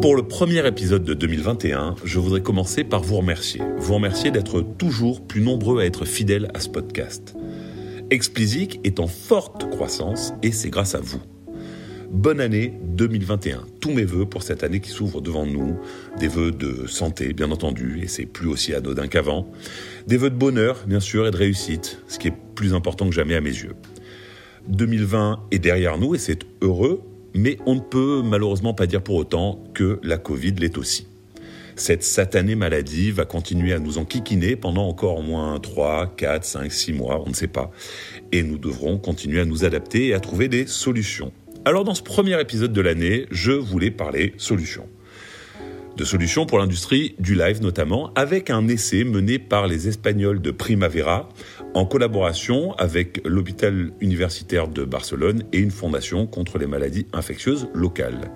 Pour le premier épisode de 2021, je voudrais commencer par vous remercier. Vous remercier d'être toujours plus nombreux à être fidèles à ce podcast. Explicit est en forte croissance et c'est grâce à vous. Bonne année 2021. Tous mes voeux pour cette année qui s'ouvre devant nous. Des voeux de santé, bien entendu, et c'est plus aussi anodin qu'avant. Des voeux de bonheur, bien sûr, et de réussite, ce qui est plus important que jamais à mes yeux. 2020 est derrière nous et c'est heureux, mais on ne peut malheureusement pas dire pour autant que la Covid l'est aussi. Cette satanée maladie va continuer à nous enquiquiner pendant encore au moins 3, 4, 5, 6 mois, on ne sait pas. Et nous devrons continuer à nous adapter et à trouver des solutions. Alors dans ce premier épisode de l'année, je voulais parler solutions. De solutions pour l'industrie du live notamment, avec un essai mené par les Espagnols de Primavera en collaboration avec l'hôpital universitaire de Barcelone et une fondation contre les maladies infectieuses locales.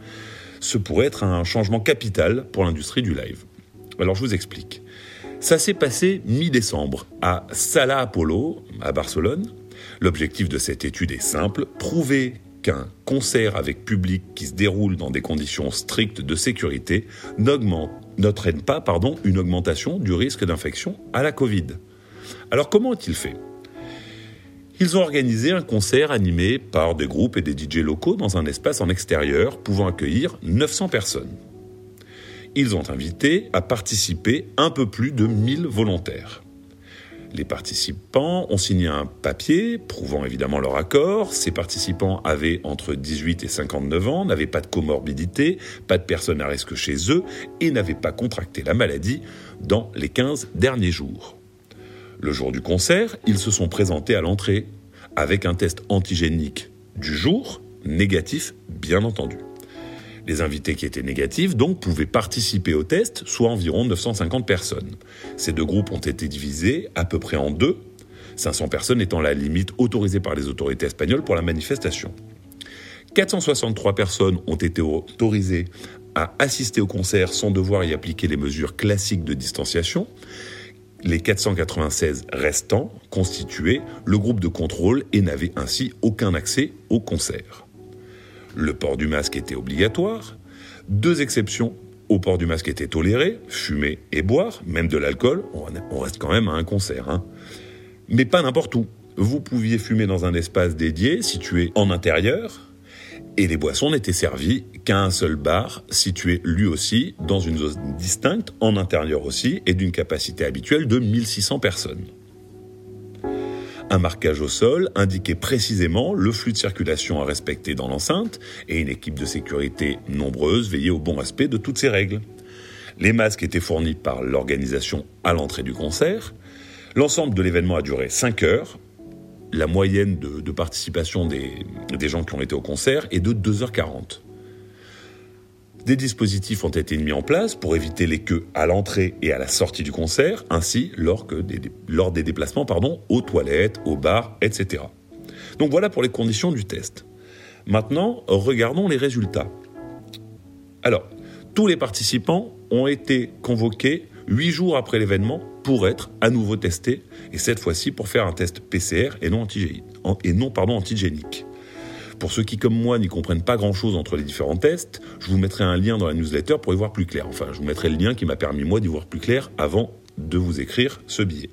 Ce pourrait être un changement capital pour l'industrie du live. Alors je vous explique. Ça s'est passé mi-décembre à Sala Apollo, à Barcelone. L'objectif de cette étude est simple, prouver qu'un concert avec public qui se déroule dans des conditions strictes de sécurité n'entraîne pas une augmentation du risque d'infection à la Covid. Alors comment ont-ils fait? Ils ont organisé un concert animé par des groupes et des DJ locaux dans un espace en extérieur pouvant accueillir 900 personnes. Ils ont invité à participer un peu plus de 1000 volontaires. Les participants ont signé un papier prouvant évidemment leur accord. Ces participants avaient entre 18 et 59 ans, n'avaient pas de comorbidité, pas de personnes à risque chez eux et n'avaient pas contracté la maladie dans les 15 derniers jours. Le jour du concert, ils se sont présentés à l'entrée avec un test antigénique du jour, négatif bien entendu. Les invités qui étaient négatifs, donc, pouvaient participer au test, soit environ 950 personnes. Ces deux groupes ont été divisés à peu près en deux, 500 personnes étant la limite autorisée par les autorités espagnoles pour la manifestation. 463 personnes ont été autorisées à assister au concert sans devoir y appliquer les mesures classiques de distanciation. Les 496 restants constituaient le groupe de contrôle et n'avaient ainsi aucun accès au concert le port du masque était obligatoire. Deux exceptions au port du masque étaient tolérées, fumer et boire, même de l'alcool, on reste quand même à un concert. Hein. Mais pas n'importe où. Vous pouviez fumer dans un espace dédié, situé en intérieur, et les boissons n'étaient servies qu'à un seul bar, situé lui aussi dans une zone distincte, en intérieur aussi, et d'une capacité habituelle de 1600 personnes. Un marquage au sol indiquait précisément le flux de circulation à respecter dans l'enceinte et une équipe de sécurité nombreuse veillait au bon respect de toutes ces règles. Les masques étaient fournis par l'organisation à l'entrée du concert. L'ensemble de l'événement a duré 5 heures. La moyenne de, participation des, des gens qui ont été au concert est de 2h40. Des dispositifs ont été mis en place pour éviter les queues à l'entrée et à la sortie du concert, ainsi lors, des, lors des déplacements aux toilettes, aux bars, etc. Donc voilà pour les conditions du test. Maintenant, regardons les résultats. Alors, tous les participants ont été convoqués huit jours après l'événement pour être à nouveau testés, et cette fois-ci pour faire un test PCR et non, antigénique. Pour ceux qui, comme moi, n'y comprennent pas grand-chose entre les différents tests, je vous mettrai un lien dans la newsletter pour y voir plus clair. Enfin, je vous mettrai le lien qui m'a permis, moi, d'y voir plus clair avant de vous écrire ce billet.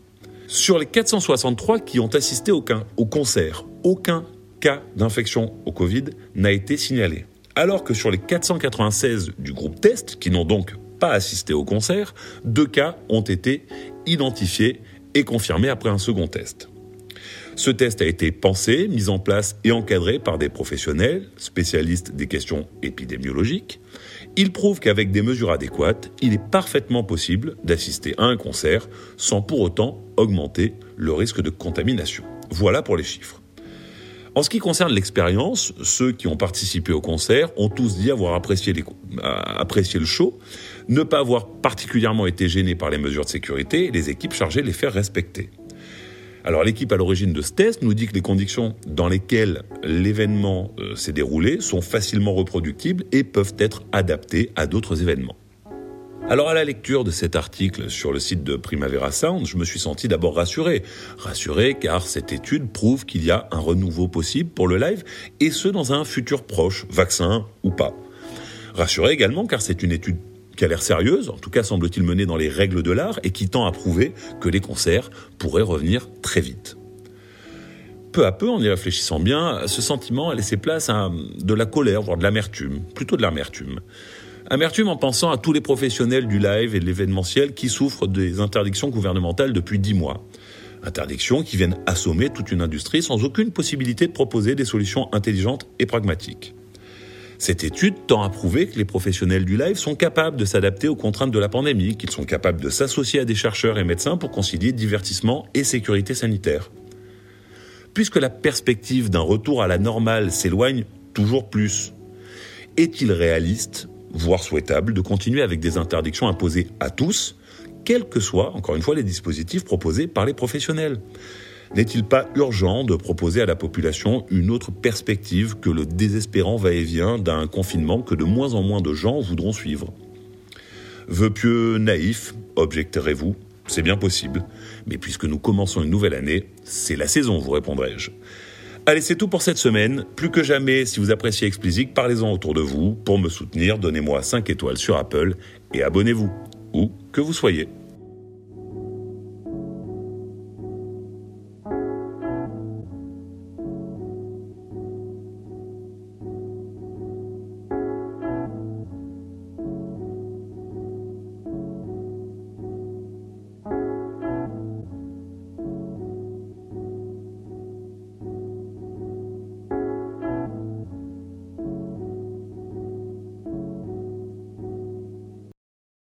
Sur les 463 qui ont assisté au, au concert, aucun cas d'infection au Covid n'a été signalé. Alors que sur les 496 du groupe test, qui n'ont donc pas assisté au concert, deux cas ont été identifiés et confirmés après un second test. Ce test a été pensé, mis en place et encadré par des professionnels, spécialistes des questions épidémiologiques. Il prouve qu'avec des mesures adéquates, il est parfaitement possible d'assister à un concert sans pour autant augmenter le risque de contamination. Voilà pour les chiffres. En ce qui concerne l'expérience, ceux qui ont participé au concert ont tous dit avoir apprécié, apprécié, le show, ne pas avoir particulièrement été gênés par les mesures de sécurité et les équipes chargées de les faire respecter. Alors l'équipe à l'origine de ce test nous dit que les conditions dans lesquelles l'événement euh, s'est déroulé sont facilement reproductibles et peuvent être adaptées à d'autres événements. Alors à la lecture de cet article sur le site de Primavera Sound, je me suis senti d'abord rassuré. Rassuré car cette étude prouve qu'il y a un renouveau possible pour le live et ce dans un futur proche, vaccin ou pas. Rassuré également car c'est une étude qui a l'air sérieuse, en tout cas semble-t-il menée dans les règles de l'art, et qui tend à prouver que les concerts pourraient revenir très vite. Peu à peu, en y réfléchissant bien, ce sentiment a laissé place à de la colère, voire de l'amertume, plutôt de l'amertume. Amertume en pensant à tous les professionnels du live et de l'événementiel qui souffrent des interdictions gouvernementales depuis dix mois. Interdictions qui viennent assommer toute une industrie sans aucune possibilité de proposer des solutions intelligentes et pragmatiques. Cette étude tend à prouver que les professionnels du live sont capables de s'adapter aux contraintes de la pandémie, qu'ils sont capables de s'associer à des chercheurs et médecins pour concilier divertissement et sécurité sanitaire. Puisque la perspective d'un retour à la normale s'éloigne toujours plus, est-il réaliste voire souhaitable, de continuer avec des interdictions imposées à tous, quels que soient, encore une fois, les dispositifs proposés par les professionnels? N'est-il pas urgent de proposer à la population une autre perspective que le désespérant va-et-vient d'un confinement que de moins en moins de gens voudront suivre? Vœux pieux naïf, objecterez-vous, c'est bien possible, mais puisque nous commençons une nouvelle année, c'est la saison, vous répondrai-je. Allez, c'est tout pour cette semaine. Plus que jamais, si vous appréciez Explicit, parlez-en autour de vous. Pour me soutenir, donnez-moi 5 étoiles sur Apple et abonnez-vous, où que vous soyez.